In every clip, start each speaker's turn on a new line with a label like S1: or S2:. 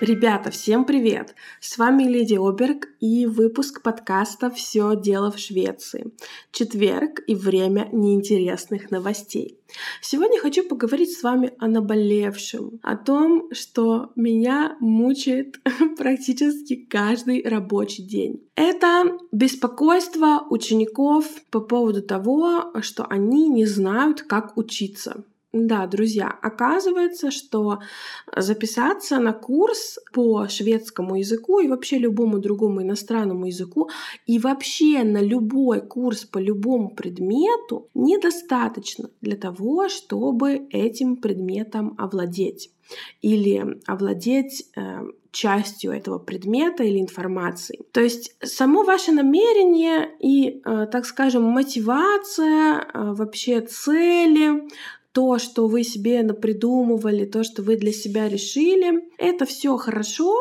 S1: Ребята, всем привет! С вами Леди Оберг и выпуск подкаста «Все дело в Швеции». Четверг и время неинтересных новостей. Сегодня хочу поговорить с вами о наболевшем, о том, что меня мучает практически каждый рабочий день. Это беспокойство учеников по поводу того, что они не знают, как учиться. Да, друзья, оказывается, что записаться на курс по шведскому языку и вообще любому другому иностранному языку и вообще на любой курс по любому предмету недостаточно для того, чтобы этим предметом овладеть или овладеть э, частью этого предмета или информации. То есть само ваше намерение и, э, так скажем, мотивация, э, вообще цели, то, что вы себе напридумывали, то, что вы для себя решили, это все хорошо,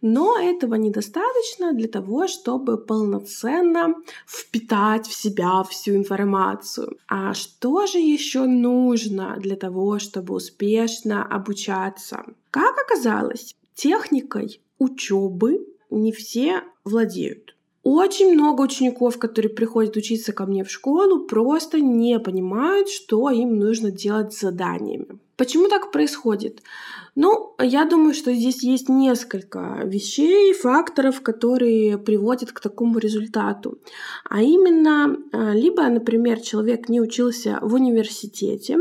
S1: но этого недостаточно для того, чтобы полноценно впитать в себя всю информацию. А что же еще нужно для того, чтобы успешно обучаться? Как оказалось, техникой учебы не все владеют. Очень много учеников, которые приходят учиться ко мне в школу, просто не понимают, что им нужно делать с заданиями. Почему так происходит? Ну, я думаю, что здесь есть несколько вещей, факторов, которые приводят к такому результату. А именно, а, либо, например, человек не учился в университете,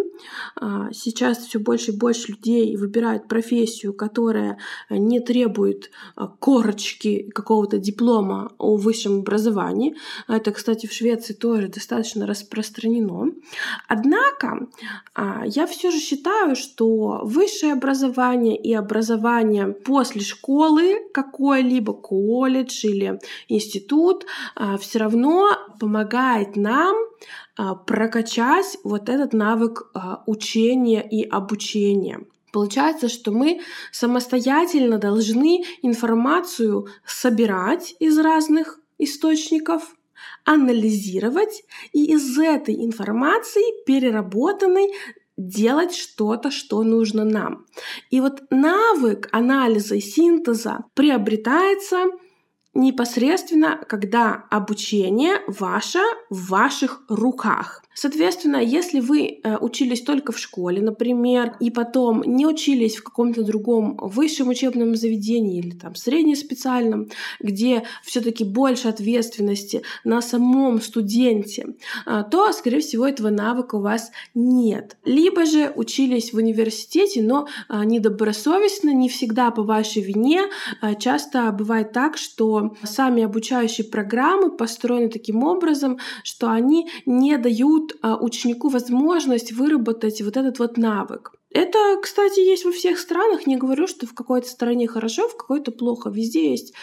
S1: а, сейчас все больше и больше людей выбирают профессию, которая не требует а, корочки какого-то диплома о высшем образовании. Это, кстати, в Швеции тоже достаточно распространено. Однако, я все же считаю, что высшее образование образование и образование после школы, какой-либо колледж или институт, а, все равно помогает нам а, прокачать вот этот навык а, учения и обучения. Получается, что мы самостоятельно должны информацию собирать из разных источников, анализировать и из этой информации переработанной делать что-то, что нужно нам. И вот навык анализа и синтеза приобретается непосредственно, когда обучение ваше в ваших руках. Соответственно, если вы э, учились только в школе, например, и потом не учились в каком-то другом высшем учебном заведении или там среднеспециальном, где все-таки больше ответственности на самом студенте, э, то, скорее всего, этого навыка у вас нет. Либо же учились в университете, но э, недобросовестно, не всегда по вашей вине. Часто бывает так, что сами обучающие программы построены таким образом, что они не дают дают а, ученику возможность выработать вот этот вот навык. Это, кстати, есть во всех странах. Не говорю, что в какой-то стране хорошо, в какой-то плохо. Везде есть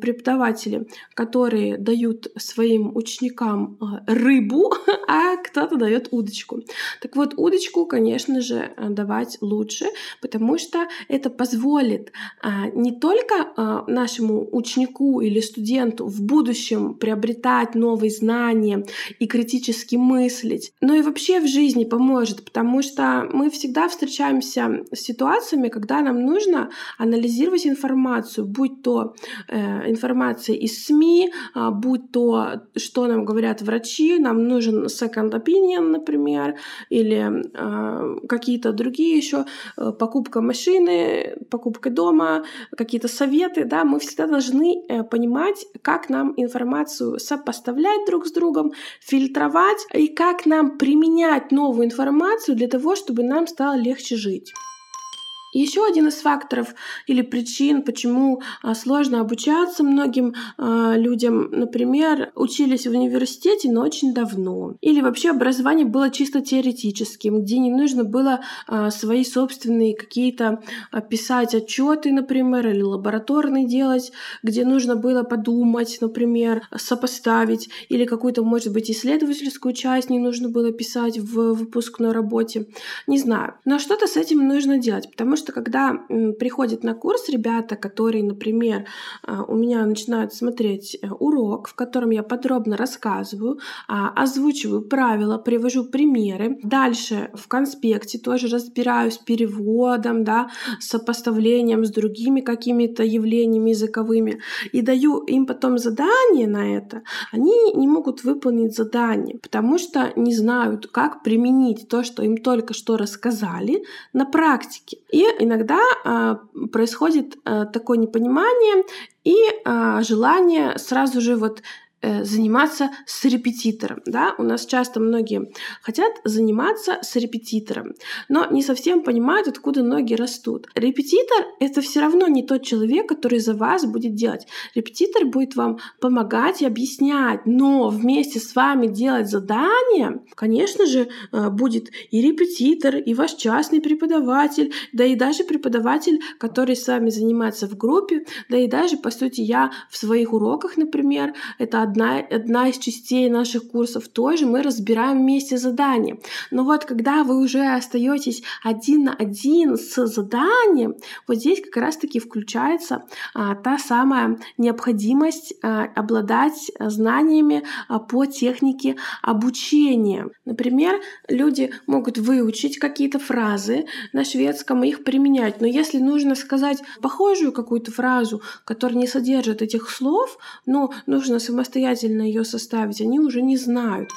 S1: преподаватели, которые дают своим ученикам а, рыбу, а кто-то дает удочку. Так вот, удочку, конечно же, давать лучше, потому что это позволит а, не только а, нашему ученику или студенту в будущем приобретать новые знания и критически мыслить, но и вообще в жизни поможет, потому что мы всегда встречаемся встречаемся с ситуациями, когда нам нужно анализировать информацию, будь то э, информация из СМИ, э, будь то, что нам говорят врачи, нам нужен second opinion, например, или э, какие-то другие еще, э, покупка машины, покупка дома, какие-то советы, да, мы всегда должны э, понимать, как нам информацию сопоставлять друг с другом, фильтровать и как нам применять новую информацию для того, чтобы нам стало легче легче жить. Еще один из факторов или причин, почему а, сложно обучаться многим а, людям, например, учились в университете, но очень давно. Или вообще образование было чисто теоретическим, где не нужно было а, свои собственные какие-то писать отчеты, например, или лабораторные делать, где нужно было подумать, например, сопоставить, или какую-то, может быть, исследовательскую часть не нужно было писать в выпускной работе. Не знаю. Но что-то с этим нужно делать, потому что что когда приходят на курс ребята, которые, например, а, у меня начинают смотреть э, урок, в котором я подробно рассказываю, а, озвучиваю правила, привожу примеры. Дальше в конспекте тоже разбираюсь переводом, да, сопоставлением с другими какими-то явлениями языковыми и даю им потом задание на это, они не могут выполнить задание, потому что не знают, как применить то, что им только что рассказали, на практике. И иногда э, происходит э, такое непонимание и э, желание сразу же вот заниматься с репетитором. Да? У нас часто многие хотят заниматься с репетитором, но не совсем понимают, откуда ноги растут. Репетитор — это все равно не тот человек, который за вас будет делать. Репетитор будет вам помогать и объяснять, но вместе с вами делать задание, конечно же, э, будет и репетитор, и ваш частный преподаватель, да и даже преподаватель, который с вами занимается в группе, да и даже, по сути, я в своих уроках, например, это одна, одна из частей наших курсов тоже, мы разбираем вместе задания. Но вот когда вы уже остаетесь один на один с заданием, вот здесь как раз-таки включается а, та самая необходимость а, обладать знаниями а, по технике обучения. Например, люди могут выучить какие-то фразы на шведском и их применять, но если нужно сказать похожую какую-то фразу, которая не содержит этих слов, но нужно самостоятельно самостоятельно ее составить, они уже не знают.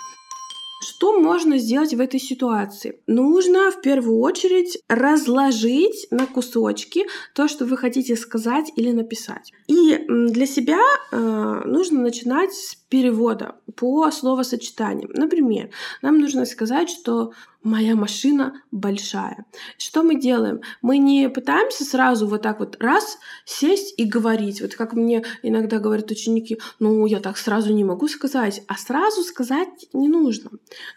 S1: Что можно сделать в этой ситуации? Нужно в первую очередь разложить на кусочки то, что вы хотите сказать или написать. И для себя э, нужно начинать с перевода по словосочетаниям. Например, нам нужно сказать, что моя машина большая. Что мы делаем? Мы не пытаемся сразу вот так вот раз сесть и говорить. Вот как мне иногда говорят ученики, ну я так сразу не могу сказать, а сразу сказать не нужно.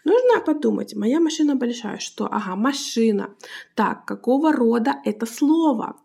S1: Нужно подумать, моя машина большая, что, ага, машина. Так, какого рода это слово?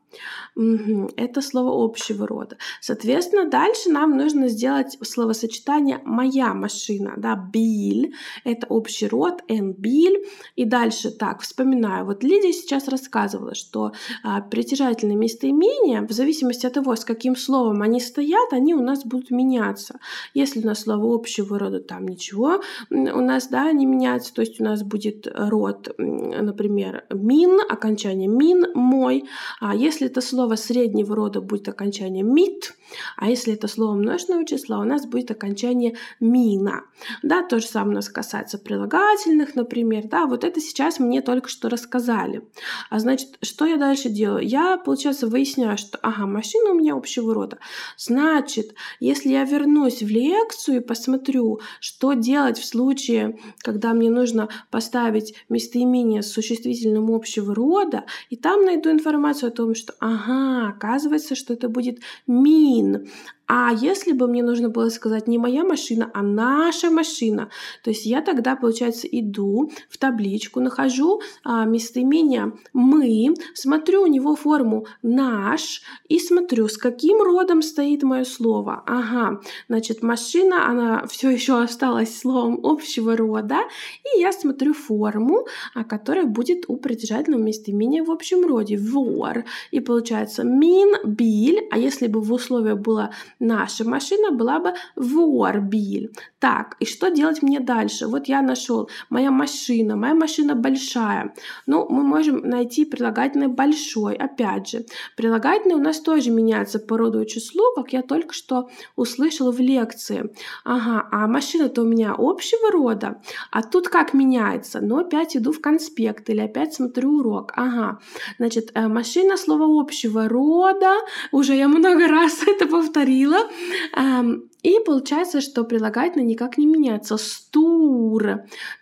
S1: Это слово общего рода. Соответственно, дальше нам нужно сделать словосочетание «моя машина». Да, «биль» — это общий род, «эн биль». И дальше так, вспоминаю. Вот Лидия сейчас рассказывала, что а, притяжательные местоимения, в зависимости от того, с каким словом они стоят, они у нас будут меняться. Если у нас слово общего рода, там ничего у нас, да, не меняется. То есть у нас будет род, например, «мин», окончание «мин», «мой». А если если это слово среднего рода будет окончание «мит», а если это слово множественного числа, у нас будет окончание «мина». Да, то же самое у нас касается прилагательных, например. Да, вот это сейчас мне только что рассказали. А значит, что я дальше делаю? Я, получается, выясняю, что, ага, машина у меня общего рода. Значит, если я вернусь в лекцию и посмотрю, что делать в случае, когда мне нужно поставить местоимение с существительным общего рода, и там найду информацию о том, что ага, оказывается, что это будет mean. А если бы мне нужно было сказать не моя машина, а наша машина, то есть я тогда, получается, иду в табличку, нахожу а, местоимение мы, смотрю у него форму наш и смотрю, с каким родом стоит мое слово. Ага, значит, машина, она все еще осталась словом общего рода, и я смотрю форму, а, которая будет у притяжательного местоимения в общем роде, вор. И получается мин, биль, а если бы в условии было наша машина была бы Ворбиль. Так, и что делать мне дальше? Вот я нашел моя машина, моя машина большая. Ну, мы можем найти прилагательное большой. Опять же, прилагательное у нас тоже меняется по роду и числу, как я только что услышала в лекции. Ага, а машина-то у меня общего рода. А тут как меняется? Ну, опять иду в конспект или опять смотрю урок. Ага, значит, э, машина слово общего рода. Уже я много раз это повторила. um, И получается, что прилагательное никак не меняется. Стур.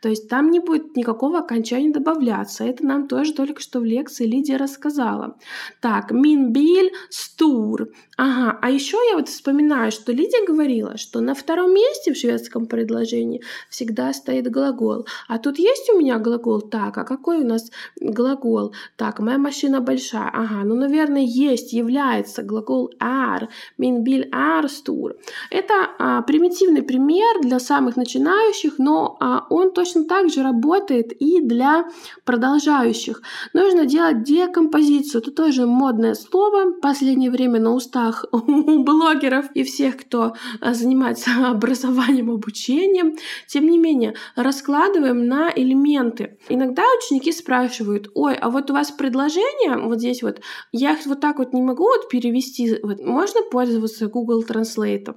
S1: То есть там не будет никакого окончания добавляться. Это нам тоже только что в лекции Лидия рассказала. Так, минбиль, стур. Ага, а еще я вот вспоминаю, что Лидия говорила, что на втором месте в шведском предложении всегда стоит глагол. А тут есть у меня глагол? Так, а какой у нас глагол? Так, моя машина большая. Ага, ну, наверное, есть, является глагол är. Min är stor. Это Это а, примитивный пример для самых начинающих, но а, он точно так же работает и для продолжающих. Нужно делать декомпозицию. Это тоже модное слово. В последнее время на устах у блогеров и всех, кто а, занимается образованием, обучением. Тем не менее, раскладываем на элементы. Иногда ученики спрашивают, ой, а вот у вас предложение, вот здесь вот, я их вот так вот не могу вот перевести, вот, можно пользоваться Google Translate?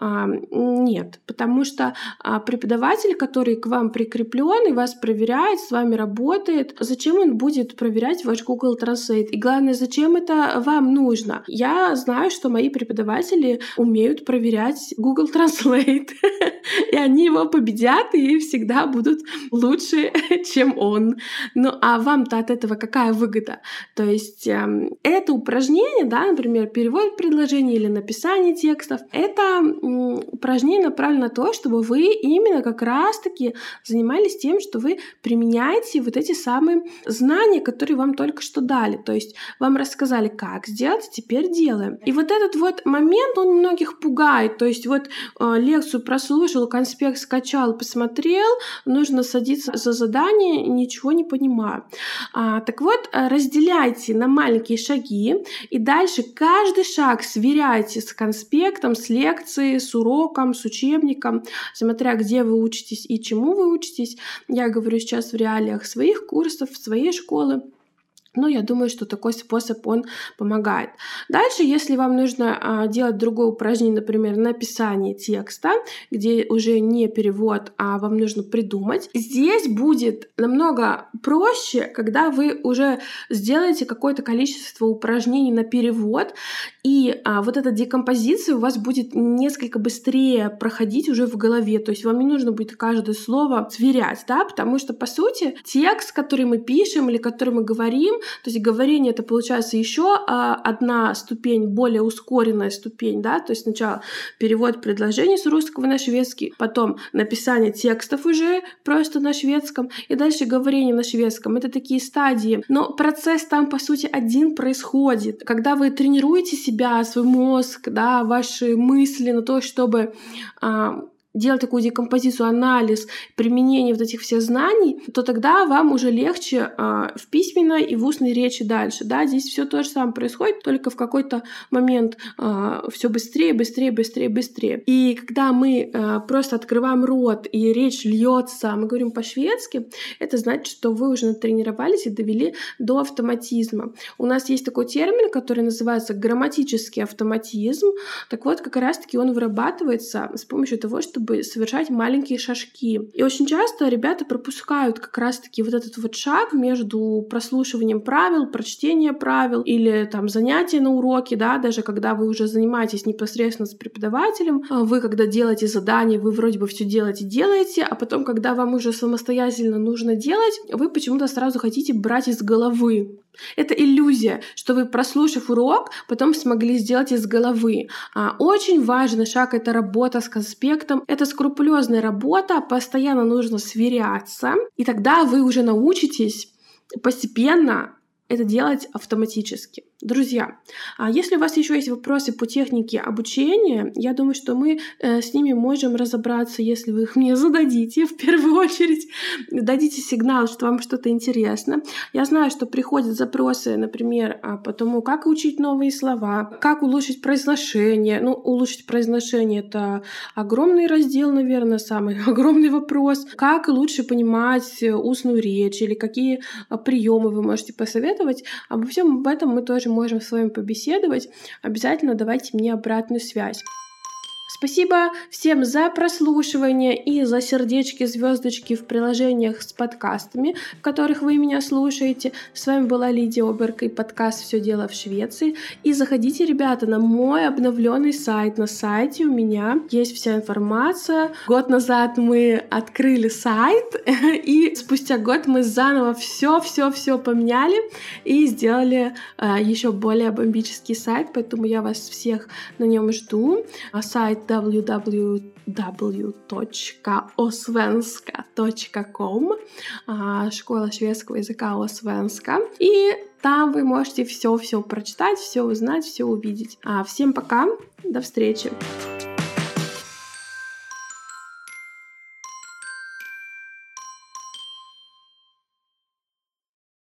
S1: Нет, потому что а, преподаватель, который к вам прикреплен и вас проверяет, с вами работает, зачем он будет проверять ваш Google Translate? И главное, зачем это вам нужно? Я знаю, что мои преподаватели умеют проверять Google Translate, и они его победят и всегда будут лучше, чем он. Ну а вам-то от этого какая выгода? То есть э, это упражнение, да, например, перевод предложений или написание текстов, это упражнение направлено на то, чтобы вы именно как раз-таки занимались тем, что вы применяете вот эти самые знания, которые вам только что дали. То есть вам рассказали, как сделать, теперь делаем. И вот этот вот момент, он многих пугает. То есть вот э, лекцию прослушал, конспект скачал, посмотрел, нужно садиться за задание, ничего не понимаю. А, так вот, э, разделяйте на маленькие шаги и дальше каждый шаг сверяйте с конспектом, с лекцией, с уроком, с учебником, смотря где вы учитесь и чему вы учитесь. Я говорю сейчас в реалиях своих курсов, своей школы. Но я думаю, что такой способ он помогает. Дальше, если вам нужно а, делать другое упражнение, например, написание текста, где уже не перевод, а вам нужно придумать, здесь будет намного проще, когда вы уже сделаете какое-то количество упражнений на перевод, и а, вот эта декомпозиция у вас будет несколько быстрее проходить уже в голове. То есть вам не нужно будет каждое слово сверять, да, потому что, по сути, текст, который мы пишем или который мы говорим, то есть говорение это получается еще а, одна ступень, более ускоренная ступень, да, то есть сначала перевод предложений с русского на шведский, потом написание текстов уже просто на шведском, и дальше говорение на шведском. Это такие стадии. Но процесс там, по сути, один происходит. Когда вы тренируете себя, свой мозг, да, ваши мысли на то, чтобы а, делать такую декомпозицию, анализ, применение вот этих всех знаний, то тогда вам уже легче э, в письменной и в устной речи дальше. Да, здесь все то же самое происходит, только в какой-то момент э, а, все быстрее, быстрее, быстрее, быстрее. И когда мы э, просто открываем рот и речь льется, мы говорим по-шведски, это значит, что вы уже натренировались и довели до автоматизма. У нас есть такой термин, который называется грамматический автоматизм. Так вот, как раз-таки он вырабатывается с помощью того, что чтобы совершать маленькие шажки. И очень часто ребята пропускают как раз-таки вот этот вот шаг между прослушиванием правил, прочтением правил или там занятия на уроке, да, даже когда вы уже занимаетесь непосредственно с преподавателем, а вы когда делаете задание, вы вроде бы все делаете, делаете, а потом, когда вам уже самостоятельно нужно делать, вы почему-то сразу хотите брать из головы. Это иллюзия, что вы, прослушав урок, потом смогли сделать из головы. А очень важный шаг — это работа с конспектом. Это скрупулезная работа, постоянно нужно сверяться, и тогда вы уже научитесь постепенно это делать автоматически. Друзья, а если у вас еще есть вопросы по технике обучения, я думаю, что мы э, с ними можем разобраться, если вы их мне зададите в первую очередь, дадите сигнал, что вам что-то интересно. Я знаю, что приходят запросы, например, а, по тому, как учить новые слова, как улучшить произношение. Ну, улучшить произношение — это огромный раздел, наверное, самый огромный вопрос. Как лучше понимать устную речь или какие а, приемы вы можете посоветовать. Обо всем об этом мы тоже можем с вами побеседовать, обязательно давайте мне обратную связь. Спасибо всем за прослушивание и за сердечки, звездочки в приложениях с подкастами, в которых вы меня слушаете. С вами была Лидия Оберг и подкаст «Все дело в Швеции». И заходите, ребята, на мой обновленный сайт. На сайте у меня есть вся информация. Год назад мы открыли сайт, и спустя год мы заново все-все-все поменяли и сделали э, еще более бомбический сайт, поэтому я вас всех на нем жду. А сайт www.osvenska.com школа шведского языка Освенска. И там вы можете все-все прочитать, все узнать, все увидеть. А всем пока, до встречи!